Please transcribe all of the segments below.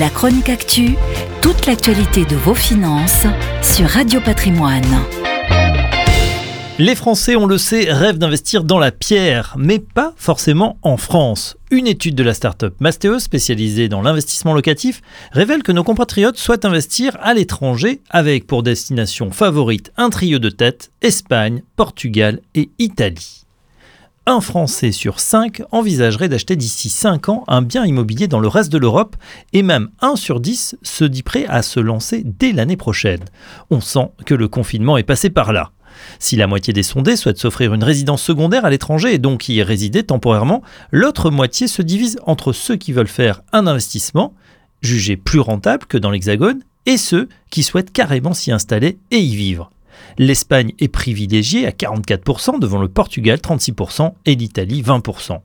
La chronique actu, toute l'actualité de vos finances sur Radio Patrimoine. Les Français, on le sait, rêvent d'investir dans la pierre, mais pas forcément en France. Une étude de la start-up Mastéos, spécialisée dans l'investissement locatif, révèle que nos compatriotes souhaitent investir à l'étranger avec pour destination favorite un trio de tête Espagne, Portugal et Italie un Français sur cinq envisagerait d'acheter d'ici 5 ans un bien immobilier dans le reste de l'Europe et même un sur 10 se dit prêt à se lancer dès l'année prochaine. On sent que le confinement est passé par là. Si la moitié des sondés souhaitent s'offrir une résidence secondaire à l'étranger et donc y résider temporairement, l'autre moitié se divise entre ceux qui veulent faire un investissement, jugé plus rentable que dans l'Hexagone, et ceux qui souhaitent carrément s'y installer et y vivre. L'Espagne est privilégiée à 44% devant le Portugal 36% et l'Italie 20%.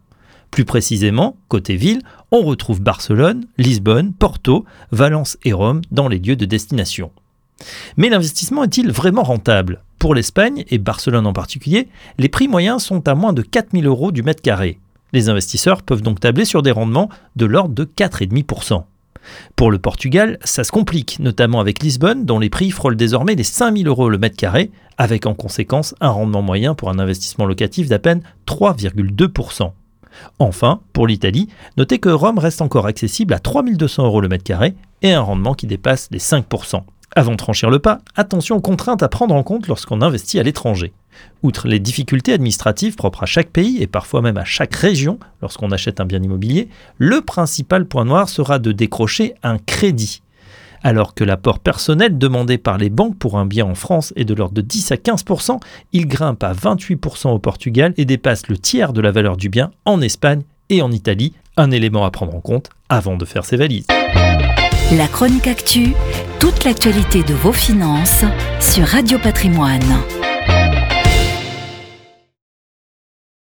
Plus précisément, côté ville, on retrouve Barcelone, Lisbonne, Porto, Valence et Rome dans les lieux de destination. Mais l'investissement est-il vraiment rentable? Pour l'Espagne, et Barcelone en particulier, les prix moyens sont à moins de 4000 euros du mètre carré. Les investisseurs peuvent donc tabler sur des rendements de l'ordre de 4,5%. Pour le Portugal, ça se complique, notamment avec Lisbonne, dont les prix frôlent désormais les 5000 euros le mètre carré, avec en conséquence un rendement moyen pour un investissement locatif d'à peine 3,2%. Enfin, pour l'Italie, notez que Rome reste encore accessible à 3200 euros le mètre carré et un rendement qui dépasse les 5%. Avant de franchir le pas, attention aux contraintes à prendre en compte lorsqu'on investit à l'étranger. Outre les difficultés administratives propres à chaque pays et parfois même à chaque région lorsqu'on achète un bien immobilier, le principal point noir sera de décrocher un crédit. Alors que l'apport personnel demandé par les banques pour un bien en France est de l'ordre de 10 à 15% il grimpe à 28% au Portugal et dépasse le tiers de la valeur du bien en Espagne et en Italie, un élément à prendre en compte avant de faire ses valises. La chronique actu, toute l'actualité de vos finances sur Radio Patrimoine.